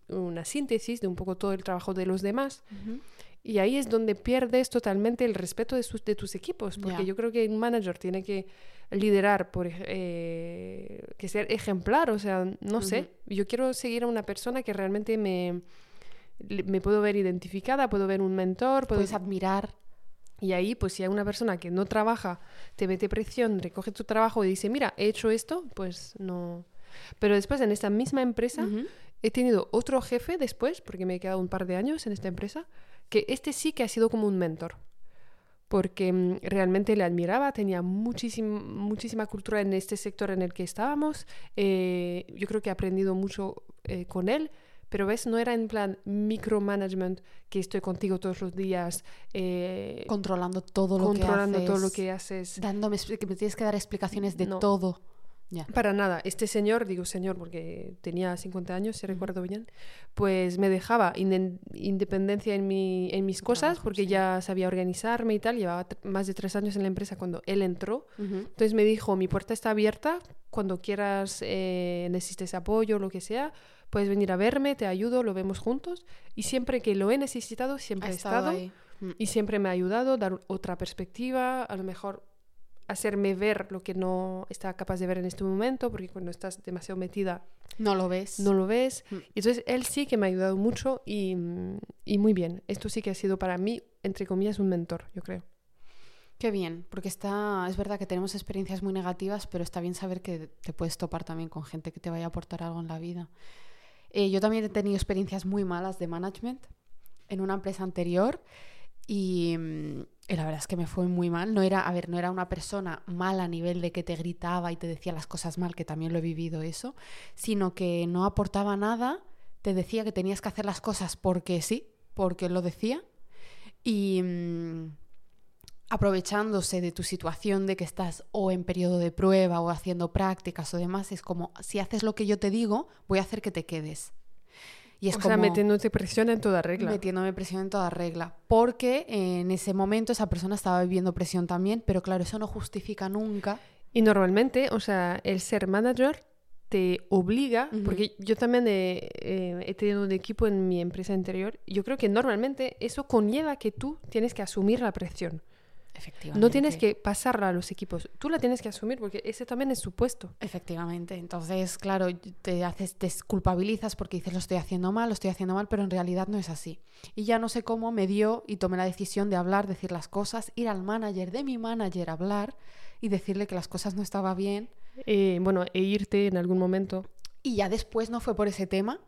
una síntesis de un poco todo el trabajo de los demás. Y ahí es donde pierdes totalmente el respeto de, sus, de tus equipos, porque yo creo que un manager tiene que liderar, por, eh, que ser ejemplar, o sea, no sé, yo quiero seguir a una persona que realmente me, me puedo ver identificada, puedo ver un mentor, puedes admirar. Y ahí, pues si hay una persona que no trabaja, te mete presión, recoge tu trabajo y dice, mira, he hecho esto, pues no. Pero después en esta misma empresa he tenido otro jefe después, porque me he quedado un par de años en esta empresa, que este sí que ha sido como un mentor. Porque mm, realmente le admiraba, tenía muchísima, muchísima cultura en este sector en el que estábamos. Eh, yo creo que he aprendido mucho eh, con él pero ves, no era en plan micromanagement, que estoy contigo todos los días. Eh, controlando todo lo que haces. Controlando todo lo que haces. Dándome, que me tienes que dar explicaciones de todo. Para nada. Este señor, digo señor porque tenía 50 años, si recuerdo bien, pues me dejaba independencia en, mi, en mis cosas porque ya sabía organizarme y tal. Llevaba más de tres años en la empresa cuando él entró. Entonces me dijo, mi puerta está abierta, cuando quieras, eh, necesites apoyo, lo que sea, puedes venir a verme, te ayudo, lo vemos juntos. Y siempre que lo he necesitado, siempre he estado. Mm. Y siempre me ha ayudado, dar otra perspectiva, a lo mejor hacerme ver lo que no estaba capaz de ver en este momento, porque cuando estás demasiado metida... No lo ves. No lo ves. Mm. Entonces, él sí que me ha ayudado mucho y, y muy bien. Esto sí que ha sido para mí, entre comillas, un mentor, yo creo. Qué bien, porque está, es verdad que tenemos experiencias muy negativas, pero está bien saber que te puedes topar también con gente que te vaya a aportar algo en la vida. Eh, yo también he tenido experiencias muy malas de management en una empresa anterior y, mm, la verdad es que me fue muy mal. No era, a ver, no era una persona mala a nivel de que te gritaba y te decía las cosas mal, que también lo he vivido eso, sino que no aportaba nada, te decía que tenías que hacer las cosas porque sí, porque lo decía y mm, aprovechándose de tu situación de que estás o en periodo de prueba o haciendo prácticas o demás, es como, si haces lo que yo te digo, voy a hacer que te quedes. Y es o como, sea, metiéndote presión en toda regla. Metiéndome presión en toda regla. Porque en ese momento esa persona estaba viviendo presión también, pero claro, eso no justifica nunca. Y normalmente, o sea, el ser manager te obliga, porque yo también he, eh, he, tenido un equipo en mi empresa anterior, yo creo que normalmente eso conlleva que tú tienes que asumir la presión. No tienes que pasarla a los equipos, tú la tienes que asumir porque ese también es su puesto. Efectivamente, entonces, claro, te haces, te culpabilizas porque dices lo estoy haciendo mal, lo estoy haciendo mal, pero en realidad no es así. Y ya no sé cómo me dio y tomé la decisión de hablar, decir las cosas, ir al manager de mi manager a hablar y decirle que las cosas no estaban bien. Eh, bueno, e irte en algún momento. Y ya después no fue por ese tema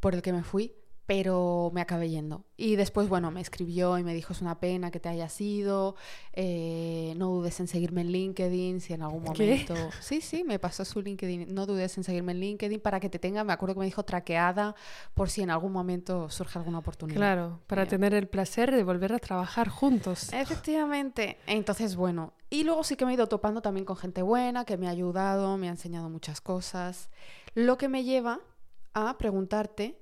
por el que me fui, pero me acabé yendo. Y después, bueno, me escribió y me dijo, es una pena que te hayas ido, eh, no dudes en seguirme en LinkedIn si en algún momento... Sí, sí, me pasó su LinkedIn, no dudes en seguirme en LinkedIn para que te tenga, me acuerdo que me dijo traqueada por si en algún momento surge alguna oportunidad. Claro, para tener el placer de volver a trabajar juntos. Efectivamente. Entonces, bueno, y luego sí que me he ido topando también con gente buena, que me ha ayudado, me ha enseñado muchas cosas, lo que me lleva a preguntarte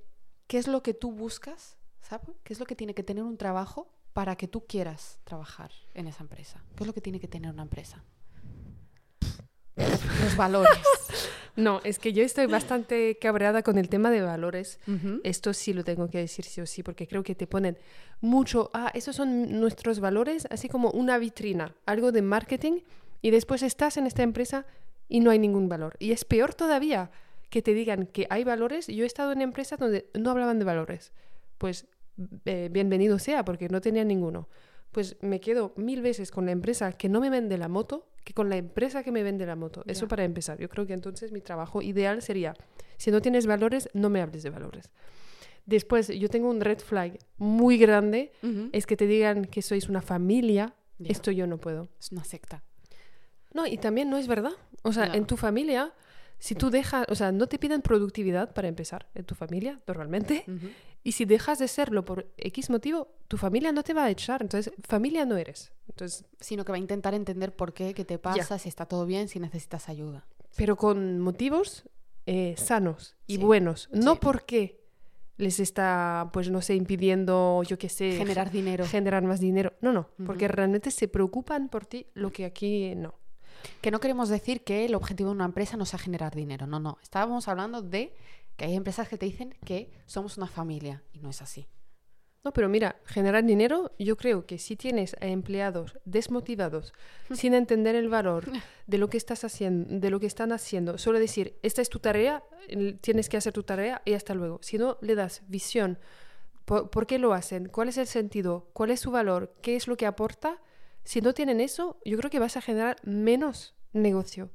qué es lo que tú buscas, ¿sabes? ¿Qué es lo que tiene que tener un trabajo para que tú quieras trabajar en esa empresa? ¿Qué es lo que tiene que tener una empresa? Los valores. No, es que yo estoy bastante cabreada con el tema de valores. Esto sí lo tengo que decir sí o sí, porque creo que te ponen mucho, ah, esos son nuestros valores, así como una vitrina, algo de marketing, y después estás en esta empresa y no hay ningún valor. Y es peor todavía, que te digan que hay valores. Yo he estado en empresas donde no hablaban de valores. Pues eh, bienvenido sea, porque no tenía ninguno. Pues me quedo mil veces con la empresa que no me vende la moto que con la empresa que me vende la moto. Eso para empezar. Yo creo que entonces mi trabajo ideal sería, si no tienes valores, no me hables de valores. Después, yo tengo un red flag muy grande, es que te digan que sois una familia. Esto yo no puedo. Es una secta. No, y también no es verdad. O sea, en tu familia si tú dejas, o sea, no te piden productividad para empezar en tu familia, normalmente, y si dejas de serlo por X motivo, tu familia no te va a echar, entonces familia no eres. Entonces, Sino que va a intentar entender por qué, qué te pasa, si está todo bien, si necesitas ayuda. Pero con motivos eh, sanos y buenos, no porque les está, pues no sé, impidiendo, yo qué sé, generar dinero. Generar más dinero. No, no, porque realmente se preocupan por ti, lo que aquí no. Que no queremos decir que el objetivo de una empresa no sea generar dinero, no, no. Estábamos hablando de que hay empresas que te dicen que somos una familia y no es así. No, pero mira, generar dinero, yo creo que si tienes a empleados desmotivados, sin entender el valor de lo que estás haciendo, de lo que están haciendo, solo decir, esta es tu tarea, tienes que hacer tu tarea y hasta luego. Si no le das visión, por, qué lo hacen? ¿Cuál es el sentido? ¿Cuál es su valor? ¿Qué es lo que aporta? Si no tienen eso, yo creo que vas a generar menos negocio.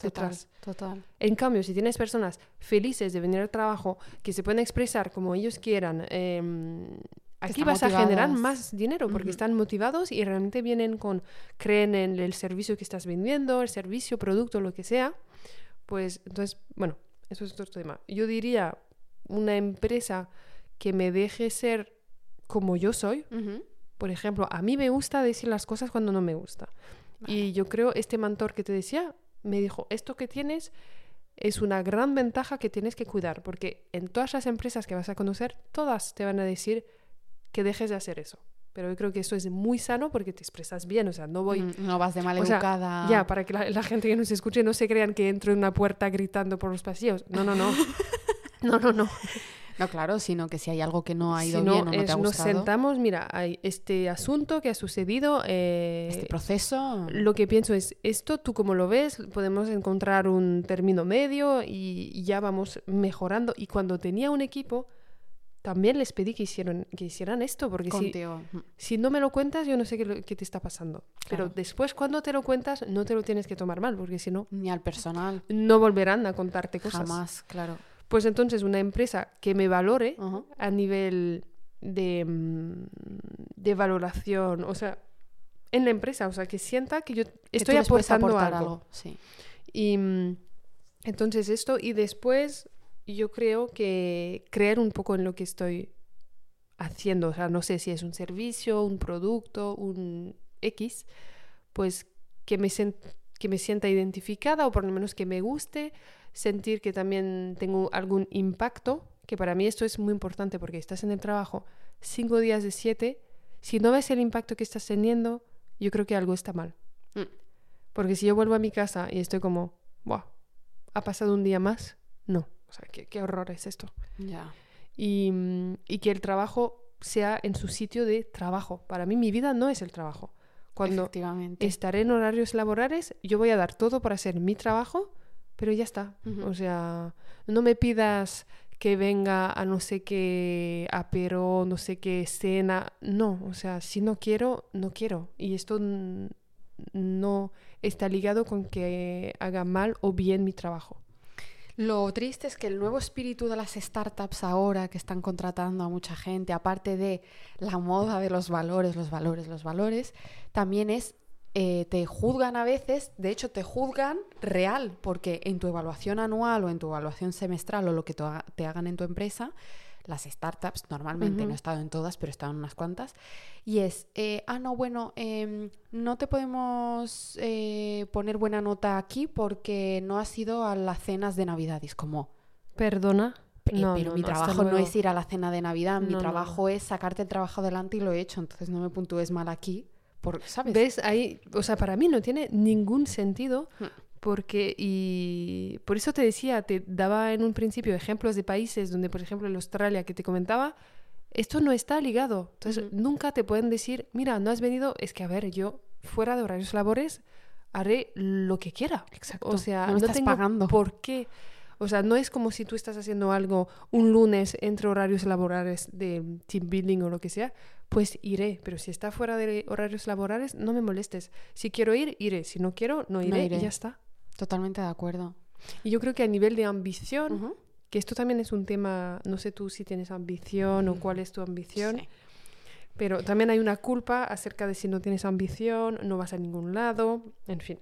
Detrás. Total, En cambio, si tienes personas felices de venir al trabajo, que se pueden expresar como ellos quieran, eh, aquí vas a generar más dinero porque están motivados y realmente vienen con, creen en el servicio que estás vendiendo, el servicio, producto, lo que sea. Pues entonces, bueno, eso es otro tema. Yo diría una empresa que me deje ser como yo soy. Por ejemplo, a mí me gusta decir las cosas cuando no me gusta. Y yo creo, este mentor que te decía, me dijo, esto que tienes es una gran ventaja que tienes que cuidar, porque en todas las empresas que vas a conocer, todas te van a decir, que dejes de hacer eso. Pero yo creo que eso es muy sano porque te expresas bien, o sea, no voy... no vas de maleducada. ya, para que la, gente que nos escuche no se crean que entro en una puerta gritando por los pasillos. No, no, no. no, no, no. No, claro, sino que si hay algo que no ha ido bien o no te ha gustado... Nos sentamos, mira, hay este asunto que ha sucedido... Eh, este proceso... Lo que pienso es, esto, tú como lo ves, podemos encontrar un término medio y ya vamos mejorando. Y cuando tenía un equipo también les pedí que, hicieron, que hicieran esto, porque si, si, no me lo cuentas, yo no sé qué, qué te está pasando. Pero después, cuando te lo cuentas, no te lo tienes que tomar mal, porque si no... Ni al personal. No volverán a contarte cosas. Jamás, claro. Pues entonces, una empresa que me valore a nivel de, mm, de valoración, o sea, en la empresa, o sea, que sienta que yo estoy aportando algo. algo. Sí. Y mm, entonces esto, y después yo creo que creer un poco en lo que estoy haciendo, o sea, no sé si es un servicio, un producto, un X, pues que me, que me sienta identificada o por lo menos que me guste, sentir que también tengo algún impacto, que para mí esto es muy importante porque estás en el trabajo cinco días de siete, si no ves el impacto que estás teniendo, yo creo que algo está mal. Mm. Porque si yo vuelvo a mi casa y estoy como, wow, ha pasado un día más, no. O sea, qué, horror es esto. Ya. Y, y, que el trabajo sea en su sitio de trabajo. Para mí mi vida no es el trabajo. Cuando estaré en horarios laborales, yo voy a dar todo para hacer mi trabajo, pero ya está. O sea, no me pidas que venga a no sé qué apero, no sé qué cena. No, o sea, si no quiero, no quiero. Y esto no está ligado con que haga mal o bien mi trabajo. Lo triste es que el nuevo espíritu de las startups ahora que están contratando a mucha gente, aparte de la moda de los valores, los valores, los valores, también es, eh, te juzgan a veces, de hecho te juzgan real, porque en tu evaluación anual o en tu evaluación semestral o lo que te hagan en tu empresa, las startups, normalmente, no he estado en todas, pero he estado en unas cuantas, y es, eh, ah, no, bueno, em, no te podemos eh, poner buena nota aquí porque no has ido a las cenas de Navidad. Y es como, perdona. No, pero mi trabajo no es ir a la cena de Navidad, mi trabajo es sacarte el trabajo adelante y lo he hecho, entonces no me puntúes mal aquí. Por, ¿sabes? ¿Ves? Ahí, o sea, para mí no tiene ningún sentido hmm. Porque, y por eso te decía, te daba en un principio ejemplos de países donde, por ejemplo, en Australia que te comentaba, esto no está ligado. Entonces, nunca te pueden decir, mira, no has venido, es que, a ver, yo fuera de horarios labores haré lo que quiera. Exacto. O sea, no, estás pagando. ¿Por qué? O sea, no es como si tú estás haciendo algo un lunes entre horarios laborales de team building o lo que sea, pues iré. Pero si está fuera de horarios laborales, no me molestes. Si quiero ir, iré. Si no quiero, no iré, y ya está. Totalmente de acuerdo. Y yo creo que a nivel de ambición, que esto también es un tema, no sé tú si tienes ambición o cuál es tu ambición, pero también hay una culpa acerca de si no tienes ambición, no vas a ningún lado, en fin.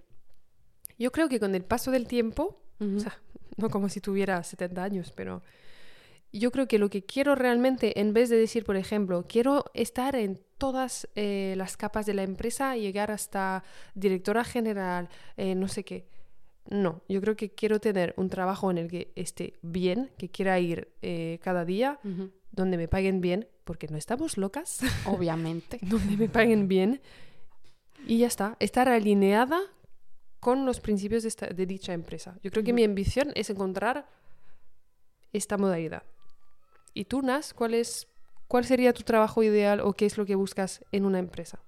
Yo creo que con el paso del tiempo, o sea, no como si tuviera 70 años, pero yo creo que lo que quiero realmente, en vez de decir, por ejemplo, quiero estar en todas eh, las capas de la empresa, llegar hasta directora general, eh, no sé qué, no, yo creo que quiero tener un trabajo en el que esté bien, que quiera ir eh, cada día, donde me paguen bien, porque no estamos locas. Obviamente. donde me paguen bien. Y ya está, estar alineada con los principios de, esta- de dicha empresa. Yo creo que mi ambición es encontrar esta modalidad. ¿Y tú, Nas, cuál, es, cuál sería tu trabajo ideal o qué es lo que buscas en una empresa?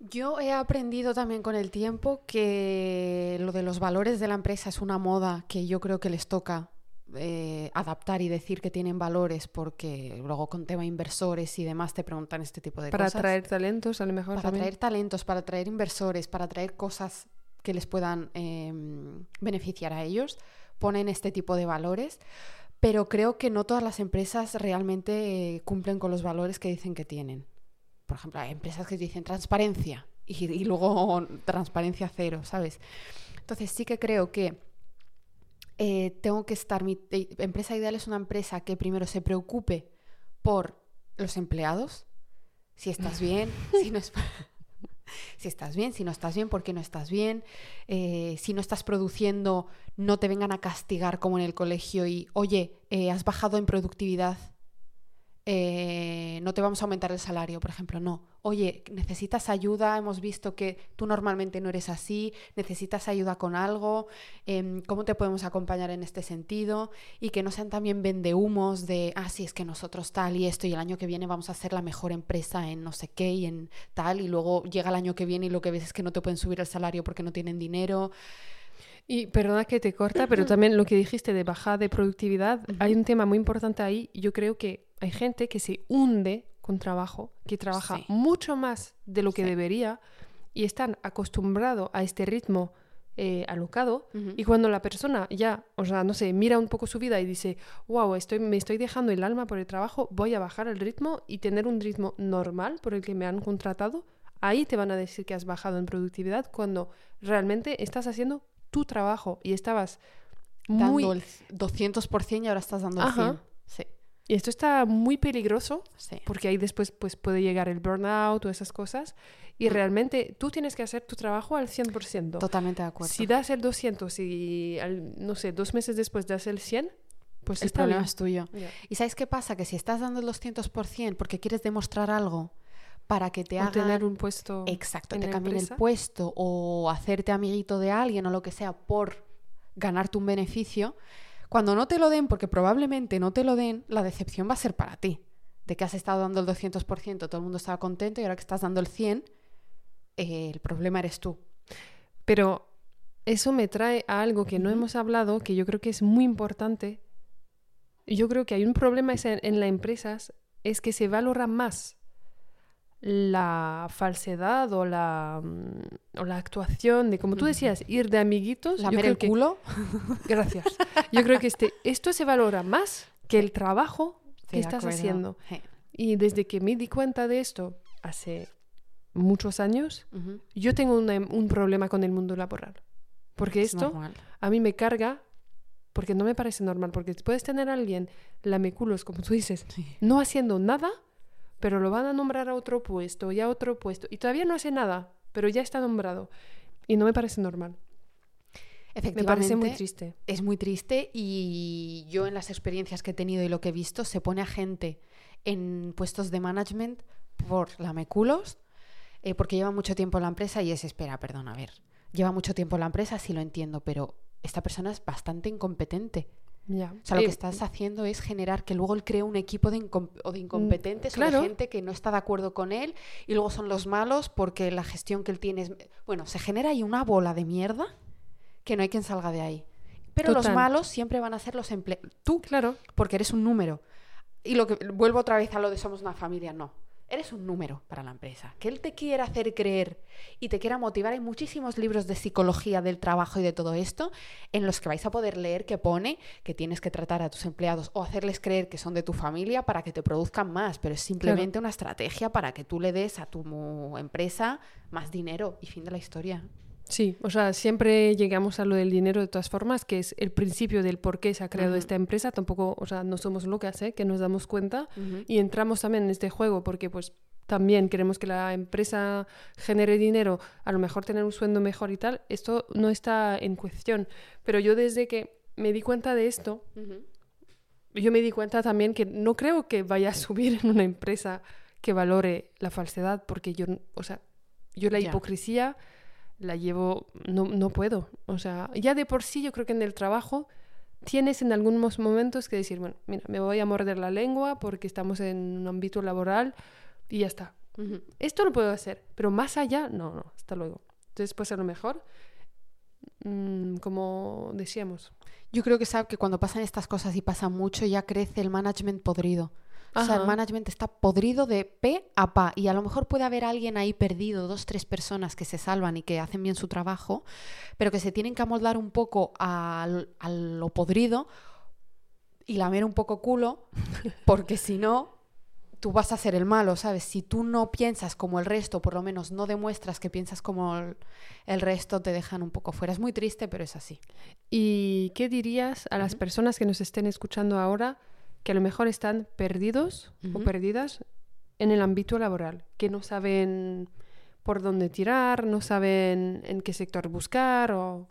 Yo he aprendido también con el tiempo que lo de los valores de la empresa es una moda que yo creo que les toca eh, adaptar y decir que tienen valores porque luego con tema inversores y demás te preguntan este tipo de Para cosas. atraer talentos, a lo mejor para también. atraer talentos, para atraer inversores, para atraer cosas que les puedan em, beneficiar a ellos, ponen este tipo de valores, pero creo que no todas las empresas realmente cumplen con los valores que dicen que tienen. Por ejemplo, hay empresas que dicen transparencia y, y luego transparencia cero, ¿sabes? Entonces sí que creo que eh, tengo que estar, mi eh, empresa ideal es una empresa que primero se preocupe por los empleados, si estás bien, si no es... si estás bien, si no estás bien, por qué no estás bien, eh, si no estás produciendo, no te vengan a castigar como en el colegio y, oye, eh, has bajado en productividad, eh, no te vamos a aumentar el salario, por ejemplo, no. Oye, necesitas ayuda, hemos visto que tú normalmente no eres así, necesitas ayuda con algo, em, ¿cómo te podemos acompañar en este sentido? Y que no sean también vendehumos de, ah, sí, es que nosotros tal y esto y el año que viene vamos a ser la mejor empresa en no sé qué y en tal y luego llega el año que viene y lo que ves es que no te pueden subir el salario porque no tienen dinero. Y perdona que te corta, pero también lo que dijiste de bajada de productividad, hay un tema muy importante ahí. Yo creo que hay gente que se hunde con trabajo, que trabaja Sí. mucho más de lo que Sí. debería y están acostumbrados a este ritmo eh, alocado. Y cuando la persona ya, o sea, no sé, mira un poco su vida y dice, wow, estoy, me estoy dejando el alma por el trabajo, voy a bajar el ritmo y tener un ritmo normal por el que me han contratado, ahí te van a decir que has bajado en productividad cuando realmente estás haciendo tu trabajo y estabas muy... Dando el 200% y ahora estás dando el Ajá. 100%. Sí, Y esto está muy peligroso sí. porque ahí después pues, puede llegar el burnout o esas cosas y realmente tú tienes que hacer tu trabajo al 100%. Totalmente de acuerdo. Si das el 200 y, al- no sé, dos meses después das el 100, pues el problema bien. es tuyo. ¿Y sabes qué pasa? Que si estás dando el 200% porque quieres demostrar algo para que te hagan... tener un puesto Exacto, te cambien el puesto o hacerte amiguito de alguien o lo que sea por ganarte un beneficio, cuando no te lo den, porque probablemente no te lo den, la decepción va a ser para ti. De que has estado dando el 200%, todo el mundo estaba contento y ahora que estás dando el 100%, eh, el problema eres tú. Pero eso me trae a algo que no hemos hablado, que yo creo que es muy importante. Yo creo que hay un problema en, en las empresas, es que se valora más la falsedad o la, mm, o la actuación de, como tú decías, ir de amiguitos. La yo el que, culo. gracias. Yo creo que este, esto se valora más que el trabajo Estoy que estás acuerdo. haciendo. Y desde que me di cuenta de esto hace muchos años, yo tengo una- un problema con el mundo laboral. Porque Es esto normal. a mí me carga, porque no me parece normal, porque puedes tener a alguien lameculos, como tú dices, Sí. no haciendo nada, pero lo van a nombrar a otro puesto y a otro puesto, y todavía no hace nada, pero ya está nombrado. Y no me parece normal. Me parece muy triste. es muy triste y yo en las experiencias que he tenido y lo que he visto, se pone a gente en puestos de management por lameculos, eh, porque lleva mucho tiempo en la empresa y es, espera, perdón, a ver, lleva mucho tiempo en la empresa, sí lo entiendo, pero esta persona es bastante incompetente. O sea, lo Eh, que estás haciendo es generar que luego él cree un equipo de, incom- o de incompetentes o de Mm, gente que no está de acuerdo con él y luego son los malos porque la gestión que él tiene es... Bueno, se genera ahí una bola de mierda que no hay quien salga de ahí. Pero los malos siempre van a ser los empleados. Tú, Claro. porque eres un número. Y lo que vuelvo otra vez a lo de somos una familia, no. Eres un número para la empresa. Que él te quiera hacer creer y te quiera motivar. Hay muchísimos libros de psicología del trabajo y de todo esto en los que vais a poder leer que pone que tienes que tratar a tus empleados o hacerles creer que son de tu familia para que te produzcan más. Pero es simplemente una estrategia para que tú le des a tu empresa más dinero y fin de la historia. Sí, o sea, siempre llegamos a lo del dinero de todas formas, que es el principio del por qué se ha creado esta empresa. Tampoco, o sea, no somos locas, ¿eh? Que nos damos cuenta. Y entramos también en este juego porque pues también queremos que la empresa genere dinero, a lo mejor tener un sueldo mejor y tal, esto no está en cuestión. Pero yo desde que me di cuenta de esto, yo me di cuenta también que no creo que vaya a subir en una empresa que valore la falsedad, porque yo, o sea, yo la hipocresía la llevo, no, no puedo. O sea, ya de por sí yo creo que en el trabajo tienes en algunos momentos que decir, bueno, mira, me voy a morder la lengua porque estamos en un ámbito laboral y ya está. Esto lo puedo hacer, pero más allá, no, no, hasta luego. Entonces, pues a lo mejor, mm, como decíamos. Yo creo que sabe que cuando pasan estas cosas y pasa mucho, ya crece el management podrido. O sea, el management está podrido de pe a pa. Y a lo mejor puede haber alguien ahí perdido, dos, tres personas que se salvan y que hacen bien su trabajo, pero que se tienen que amoldar un poco a, lo podrido y lamer un poco culo, porque si no, tú vas a ser el malo, ¿sabes? Si tú no piensas como el resto, por lo menos no demuestras que piensas como el, resto, te dejan un poco fuera. Es muy triste, pero es así. ¿Y qué dirías a las personas que nos estén escuchando ahora? Que a lo mejor están perdidos o perdidas en el ámbito laboral, que no saben por dónde tirar, no saben en qué sector buscar o...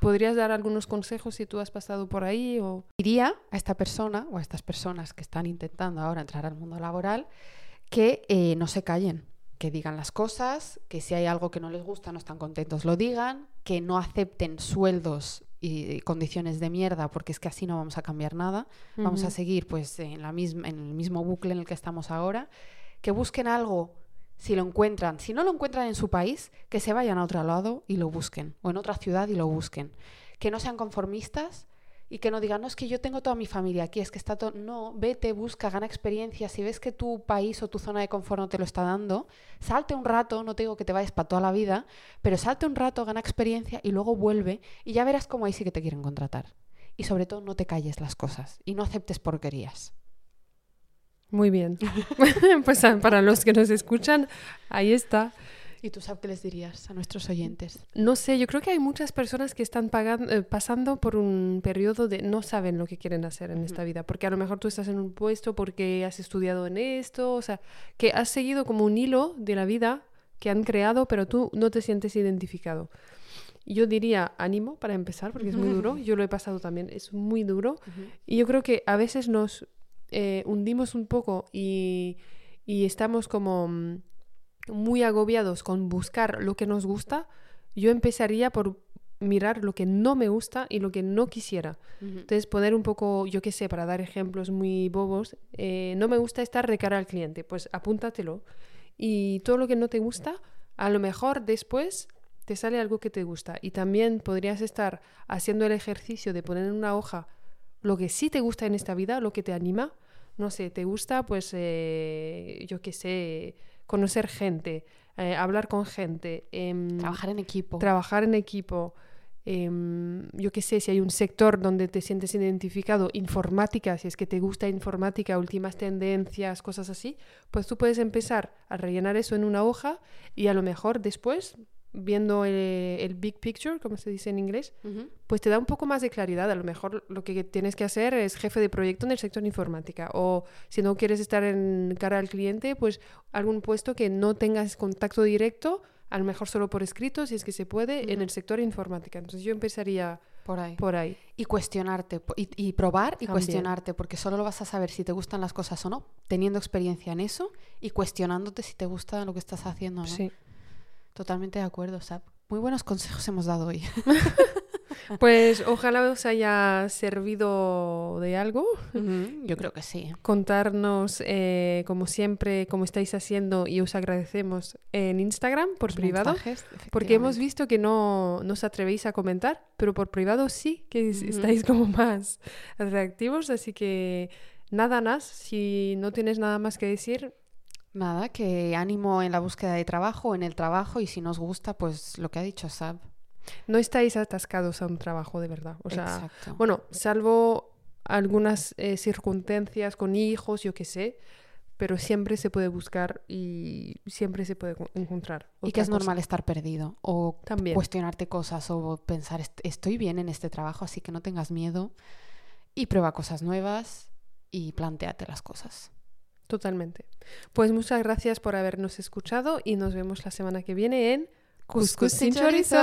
¿Podrías dar algunos consejos si tú has pasado por ahí? O... Diría a esta persona o a estas personas que están intentando ahora entrar al mundo laboral que eh, no se callen, que digan las cosas, que si hay algo que no les gusta, no están contentos, lo digan, que no acepten sueldos y condiciones de mierda, porque es que así no vamos a cambiar nada. Vamos a seguir pues en, la misma, en el mismo bucle en el que estamos ahora. Que busquen algo si lo encuentran. Si no lo encuentran en su país, que se vayan a otro lado y lo busquen. O en otra ciudad y lo busquen. Que no sean conformistas y que no digan, no, es que yo tengo toda mi familia aquí, es que está todo... No, vete, busca, gana experiencia. Si ves que tu país o tu zona de confort no te lo está dando, salte un rato, no te digo que te vayas para toda la vida, pero salte un rato, gana experiencia y luego vuelve y ya verás cómo ahí sí que te quieren contratar. Y sobre todo no te calles las cosas y no aceptes porquerías. Muy bien. pues para los que nos escuchan, ahí está. ¿Y tú sabes qué les dirías a nuestros oyentes? No sé, yo creo que hay muchas personas que están eh, pasando por un periodo de no saben lo que quieren hacer en esta vida, porque a lo mejor tú estás en un puesto porque has estudiado en esto, o sea, que has seguido como un hilo de la vida que han creado, pero tú no te sientes identificado. Yo diría ánimo para empezar, porque es muy duro, yo lo he pasado también, es muy duro, y yo creo que a veces nos eh, hundimos un poco y, y estamos como mm, muy agobiados con buscar lo que nos gusta, yo empezaría por mirar lo que no me gusta y lo que no quisiera. Entonces, poner un poco, yo qué sé, para dar ejemplos muy bobos, eh, no me gusta estar de cara al cliente, pues apúntatelo. Y todo lo que no te gusta, a lo mejor después te sale algo que te gusta. Y también podrías estar haciendo el ejercicio de poner en una hoja lo que sí te gusta en esta vida, lo que te anima. No sé, te gusta, pues, eh, yo qué sé, conocer gente, eh, hablar con gente. Em, trabajar en equipo. Trabajar en equipo. Em, yo qué sé, si hay un sector donde te sientes identificado, informática, si es que te gusta informática, últimas tendencias, cosas así, pues tú puedes empezar a rellenar eso en una hoja y a lo mejor después viendo el, big picture, como se dice en inglés, pues te da un poco más de claridad. A lo mejor lo que tienes que hacer es jefe de proyecto en el sector informática. O si no quieres estar en cara al cliente, pues algún puesto que no tengas contacto directo, a lo mejor solo por escrito, si es que se puede, en el sector informática. Entonces yo empezaría por ahí. Por ahí. Y cuestionarte, y, probar y cuestionarte, porque solo lo vas a saber si te gustan las cosas o no, teniendo experiencia en eso y cuestionándote si te gusta lo que estás haciendo no. Sí. Totalmente de acuerdo, Sab. Muy buenos consejos hemos dado hoy. Pues ojalá os haya servido de algo. yo creo que sí. Contarnos, eh, como siempre, cómo estáis haciendo y os agradecemos en Instagram por privado. Porque hemos visto que no, os atrevéis a comentar, pero por privado sí que estáis como más reactivos. Así que nada más, si no tienes nada más que decir, Nada, que ánimo en la búsqueda de trabajo, en el trabajo y si nos gusta, pues lo que ha dicho Sab. No estáis atascados a un trabajo de verdad. O sea, bueno, salvo algunas eh, circunstancias con hijos, yo qué sé, pero siempre se puede buscar y siempre se puede encontrar. Y que es normal estar perdido o También. cuestionarte cosas o pensar, estoy bien en este trabajo, así que no tengas miedo y prueba cosas nuevas y planteate las cosas. Totalmente. Pues muchas gracias por habernos escuchado y nos vemos la semana que viene en Cuscus sin chorizo.